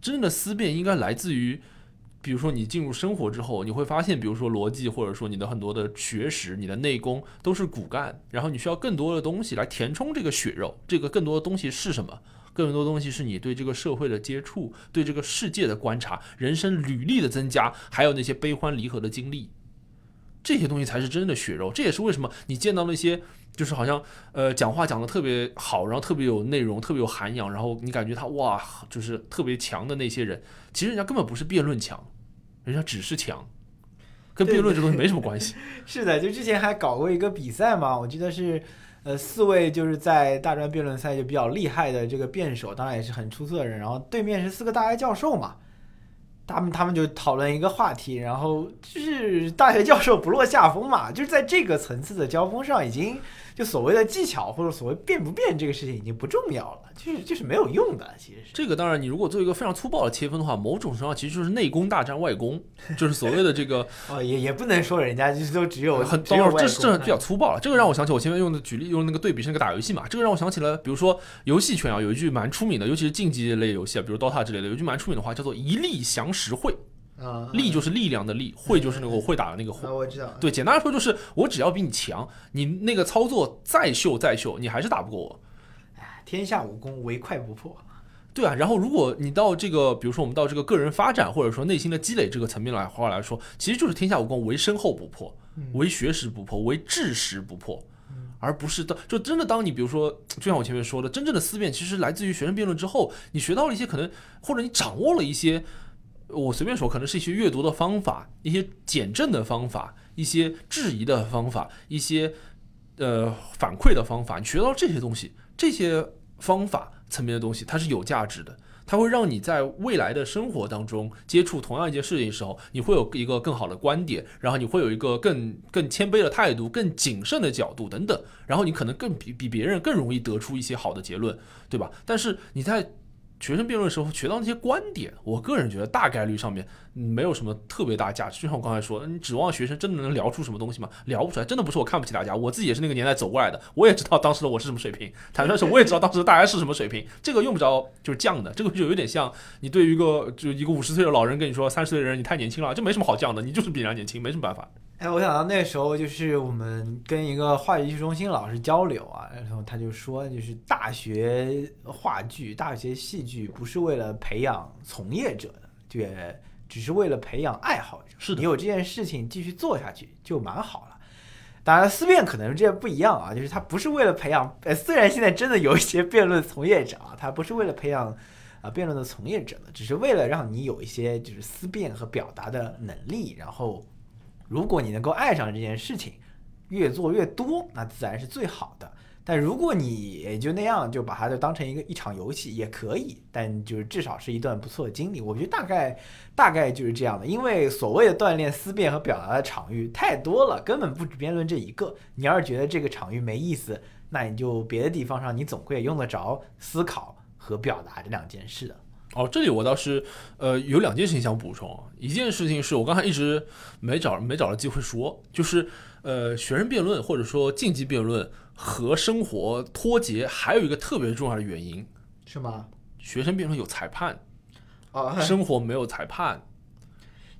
真正的思辨应该来自于。比如说你进入生活之后，你会发现，比如说逻辑，或者说你的很多的学识、你的内功都是骨干，然后你需要更多的东西来填充这个血肉。这个更多的东西是什么？更多东西是你对这个社会的接触，对这个世界的观察，人生履历的增加，还有那些悲欢离合的经历，这些东西才是真正的血肉。这也是为什么你见到那些就是好像呃讲话讲的特别好，然后特别有内容、特别有涵养，然后你感觉他哇就是特别强的那些人，其实人家根本不是辩论强。人家只是强，跟辩论这东西没什么关系。*laughs* 是的，就之前还搞过一个比赛嘛，我记得是，呃，四位就是在大专辩论赛就比较厉害的这个辩手，当然也是很出色的人，然后对面是四个大学教授嘛，他们他们就讨论一个话题，然后就是大学教授不落下风嘛，就是在这个层次的交锋上已经。就所谓的技巧或者所谓变不变这个事情已经不重要了，就是就是没有用的。其实是这个，当然你如果做一个非常粗暴的切分的话，某种程度上其实就是内功大战外功，就是所谓的这个 *laughs* 哦，也也不能说人家就是都只有很，这是这比较粗暴了。这个让我想起我前面用的举例用那个对比是那个打游戏嘛，这个让我想起了，比如说游戏圈啊，有一句蛮出名的，尤其是竞技类游戏啊，比如 DOTA 之类的，有一句蛮出名的话叫做“一力降十会”。啊，力就是力量的力，会就是那个我会打的那个会。我知道。对，简单来说就是我只要比你强，你那个操作再秀再秀，你还是打不过我。哎，天下武功唯快不破。对啊，然后如果你到这个，比如说我们到这个个人发展或者说内心的积累这个层面来话来说，其实就是天下武功唯身后不破，唯学识不破，唯智识不破，而不是当就真的当你比如说，就像我前面说的，真正的思辨其实来自于学生辩论之后，你学到了一些可能，或者你掌握了一些。我随便说，可能是一些阅读的方法，一些减震的方法，一些质疑的方法，一些呃反馈的方法。你学到这些东西，这些方法层面的东西，它是有价值的。它会让你在未来的生活当中接触同样一件事情的时候，你会有一个更好的观点，然后你会有一个更更谦卑的态度，更谨慎的角度等等。然后你可能更比比别人更容易得出一些好的结论，对吧？但是你在学生辩论的时候学到那些观点，我个人觉得大概率上面没有什么特别大价值。就像我刚才说，你指望学生真的能聊出什么东西吗？聊不出来。真的不是我看不起大家，我自己也是那个年代走过来的，我也知道当时的我是什么水平。坦率说，我也知道当时大家是什么水平。这个用不着就是犟的，这个就有点像你对于一个就一个五十岁的老人跟你说，三十岁的人你太年轻了，就没什么好犟的，你就是比人家年轻，没什么办法。哎，我想到那时候就是我们跟一个话剧艺术中心老师交流啊，然后他就说，就是大学话剧、大学戏剧不是为了培养从业者的，就只是为了培养爱好者。是的，你有这件事情继续做下去就蛮好了。当然，思辨可能这不一样啊，就是他不是为了培养，呃，虽然现在真的有一些辩论从业者啊，他不是为了培养啊辩论的从业者的，只是为了让你有一些就是思辨和表达的能力，然后。如果你能够爱上这件事情，越做越多，那自然是最好的。但如果你也就那样，就把它就当成一个一场游戏也可以，但就是至少是一段不错的经历。我觉得大概大概就是这样的，因为所谓的锻炼思辨和表达的场域太多了，根本不止辩论这一个。你要是觉得这个场域没意思，那你就别的地方上你总会用得着思考和表达这两件事的。哦，这里我倒是呃有两件事情想补充，一件事情是我刚才一直没找没找到机会说，就是呃学生辩论或者说竞技辩论和生活脱节，还有一个特别重要的原因，是吗？学生辩论有裁判，啊，生活没有裁判。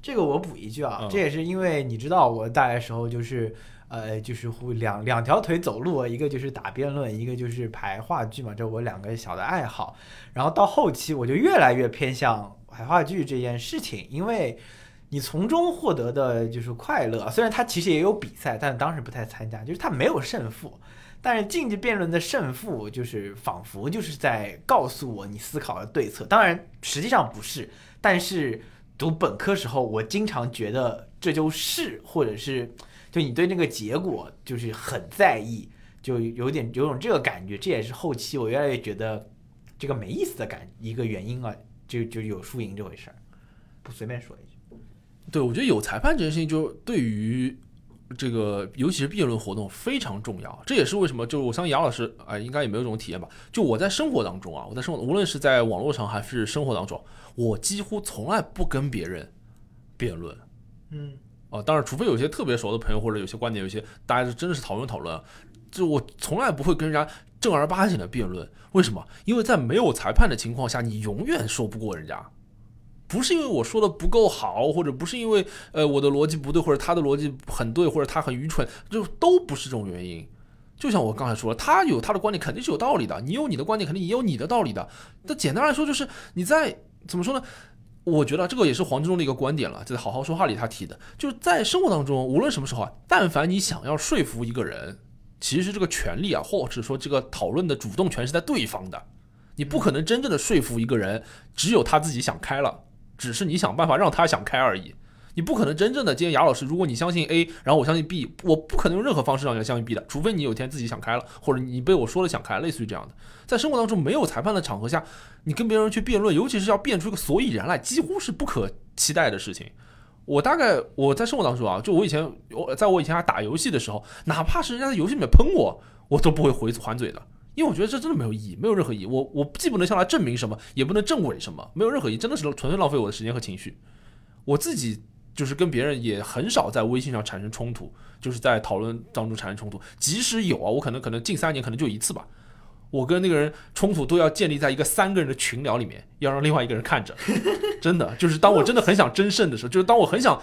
这个我补一句啊，嗯这也是因为你知道我大学时候就是。呃，就是会两两条腿走路，一个就是打辩论，一个就是排话剧嘛，这我两个小的爱好。然后到后期，我就越来越偏向排话剧这件事情，因为你从中获得的就是快乐。虽然它其实也有比赛，但当时不太参加，就是它没有胜负。但是竞技辩论的胜负，就是仿佛就是在告诉我你思考的对策。当然，实际上不是，但是读本科时候，我经常觉得这就是，或者是就你对那个结果就是很在意，就有点有种这个感觉。这也是后期我越来越觉得这个没意思的感一个原因啊，就就有输赢这回事儿。不随便说一句，对，我觉得有裁判这件事情，就对于这个，尤其是辩论活动非常重要。这也是为什么，就是我相信杨老师啊、应该也没有这种体验吧。就我在生活当中啊，我在生活，无论是在网络上还是生活当中，我几乎从来不跟别人辩论。嗯，啊，当然，除非有些特别熟的朋友，或者有些观点，有些大家是真的是讨论讨论，就我从来不会跟人家正儿八经的辩论。为什么？因为在没有裁判的情况下，你永远说不过人家。不是因为我说的不够好，或者不是因为呃我的逻辑不对，或者他的逻辑很对，或者他很愚蠢，就都不是这种原因。就像我刚才说了，他有他的观点肯定是有道理的，你有你的观点肯定也有你的道理的。那简单来说，就是你在怎么说呢？我觉得这个也是黄志忠的一个观点了，在《好好说话》里他提的，就是在生活当中，无论什么时候啊，但凡你想要说服一个人，其实这个权利啊，或者说这个讨论的主动权是在对方的，你不可能真正的说服一个人，只有他自己想开了，只是你想办法让他想开而已。你不可能真正的，今天雅老师，如果你相信 A，然后我相信 B，我不可能用任何方式让你相信 B 的，除非你有一天自己想开了，或者你被我说了想开，类似于这样的。在生活当中没有裁判的场合下，你跟别人去辩论，尤其是要辩出一个所以然来，几乎是不可期待的事情。我大概我在生活当中啊，就我以前我在我以前还打游戏的时候，哪怕是人家在游戏里面喷我，我都不会回还嘴的，因为我觉得这真的没有意义，没有任何意义。我我既不能向他证明什么，也不能证伪什么，没有任何意义，真的是纯粹浪费我的时间和情绪。我自己就是跟别人也很少在微信上产生冲突，就是在讨论当中产生冲突。即使有啊，我可能可能近三年可能就一次吧。我跟那个人冲突都要建立在一个三个人的群聊里面，要让另外一个人看着。*laughs* 真的，就是当我真的很想争胜的时候，就是当我很想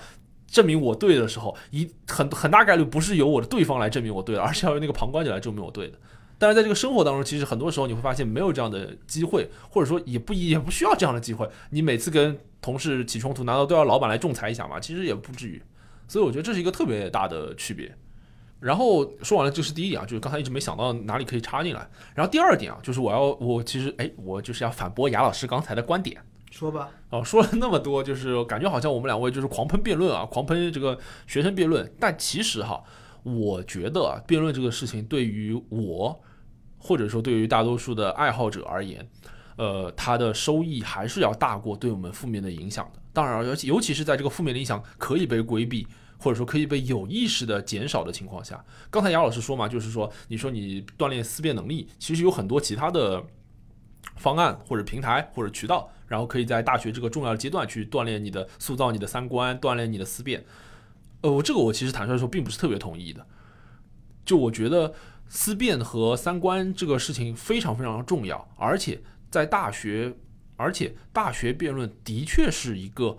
证明我对的时候，一很很大概率不是由我的对方来证明我对的，而是要由那个旁观者来证明我对的。但是在这个生活当中，其实很多时候你会发现没有这样的机会，或者说也不也不需要这样的机会。你每次跟同事起冲突，难道都要老板来仲裁一下吗？其实也不至于。所以我觉得这是一个特别大的区别。然后说完了，这是第一点啊，就是刚才一直没想到哪里可以插进来。然后第二点啊，就是我要我其实哎，我就是要反驳雅老师刚才的观点。说吧，哦，说了那么多，就是感觉好像我们两位就是狂喷辩论啊，狂喷这个学生辩论。但其实哈，我觉得啊，辩论这个事情对于我，或者说对于大多数的爱好者而言，呃，它的收益还是要大过对我们负面的影响的。当然，尤其尤其是在这个负面的影响可以被规避，或者说可以被有意识的减少的情况下，刚才杨老师说嘛，就是说，你说你锻炼思辨能力，其实有很多其他的方案或者平台或者渠道，然后可以在大学这个重要阶段去锻炼你的、塑造你的三观，锻炼你的思辨。呃，我这个我其实坦率说并不是特别同意的。就我觉得思辨和三观这个事情非常非常重要，而且在大学，而且大学辩论的确是一个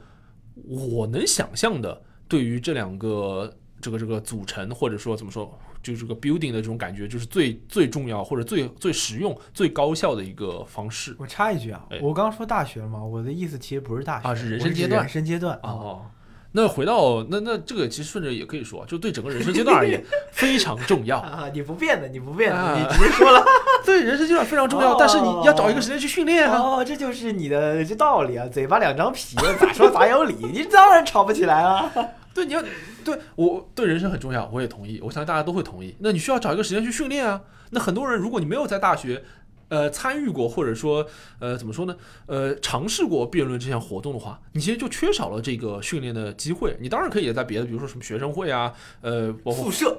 我能想象的对于这两个这个这个组成或者说怎么说，就这个 building 的这种感觉，就是最最重要或者最最实用、最高效的一个方式。我插一句啊哎，我刚说大学了嘛，我的意思其实不是大学啊是人生阶段人生阶段啊。哦，那回到那那这个其实顺着也可以说，就对整个人生阶段而言 *laughs* 非常重要。啊，你不变的，你不变的，啊你直接说了。*laughs* 对人生阶段非常重要，但是你要找一个时间去训练啊。哦，这就是你的这道理啊，嘴巴两张皮，咋说咋有理，你当然吵不起来了。*laughs* 对，你要对我对人生很重要，我也同意，我相信大家都会同意。那你需要找一个时间去训练啊。那很多人，如果你没有在大学，呃，参与过或者说呃怎么说呢，呃，尝试过辩论这项活动的话，你其实就缺少了这个训练的机会。你当然可以在别的，比如说什么学生会啊，呃，包括宿舍，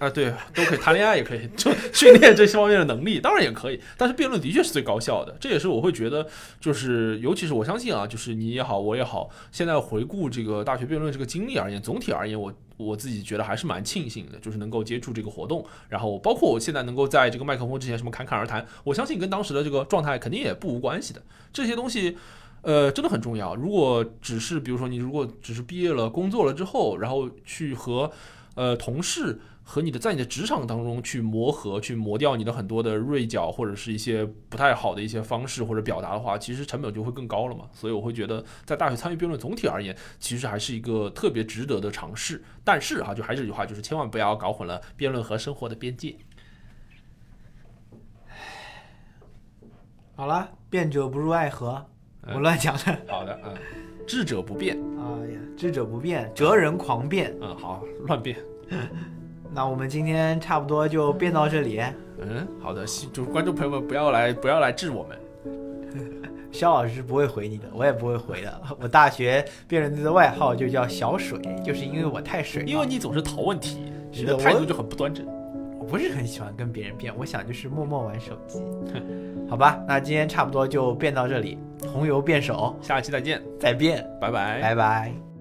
啊，对，都可以谈恋爱，也可以就训练这些方面的能力，当然也可以。但是辩论的确是最高效的，这也是我会觉得，就是尤其是我相信啊，就是你也好，我也好，现在回顾这个大学辩论这个经历而言，总体而言，我我自己觉得还是蛮庆幸的，就是能够接触这个活动，然后包括我现在能够在这个麦克风之前什么侃侃而谈，我相信跟当时的这个状态肯定也不无关系的。这些东西。呃，真的很重要。如果只是比如说你如果只是毕业了、工作了之后，然后去和呃同事和你的在你的职场当中去磨合，去磨掉你的很多的锐角或者是一些不太好的一些方式或者表达的话，其实成本就会更高了嘛。所以我会觉得在大学参与辩论，总体而言其实还是一个特别值得的尝试。但是哈，就还是这句话，就是千万不要搞混了辩论和生活的边界。好了，辩者不入爱河，嗯我乱讲的。*laughs* 好的，嗯，智者不辩，哎呀，智者不辩，哲人狂辩。嗯，好，乱辩。*laughs* 那我们今天差不多就变到这里。嗯，好的，希就观众朋友们不要来不要来治我们。*laughs* 肖老师不会回你的，我也不会回的。我大学辩论队的外号就叫小水，就是因为我太水了。因为你总是逃问题，你的态度就很不端正。我不是很喜欢跟别人辩，我想就是默默玩手机。*laughs* 好吧，那今天差不多就辩到这里。红油辩手，下期再见，再辩，拜拜。拜拜。